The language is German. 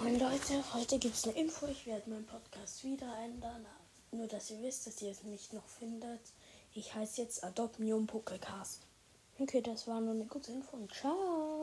Moin Leute, heute gibt es eine Info. Ich werde meinen Podcast wieder ändern. Nur, dass ihr wisst, dass ihr es nicht noch findet. Ich heiße jetzt Adopnium Pokécast. Okay, das war nur eine kurze Info und ciao.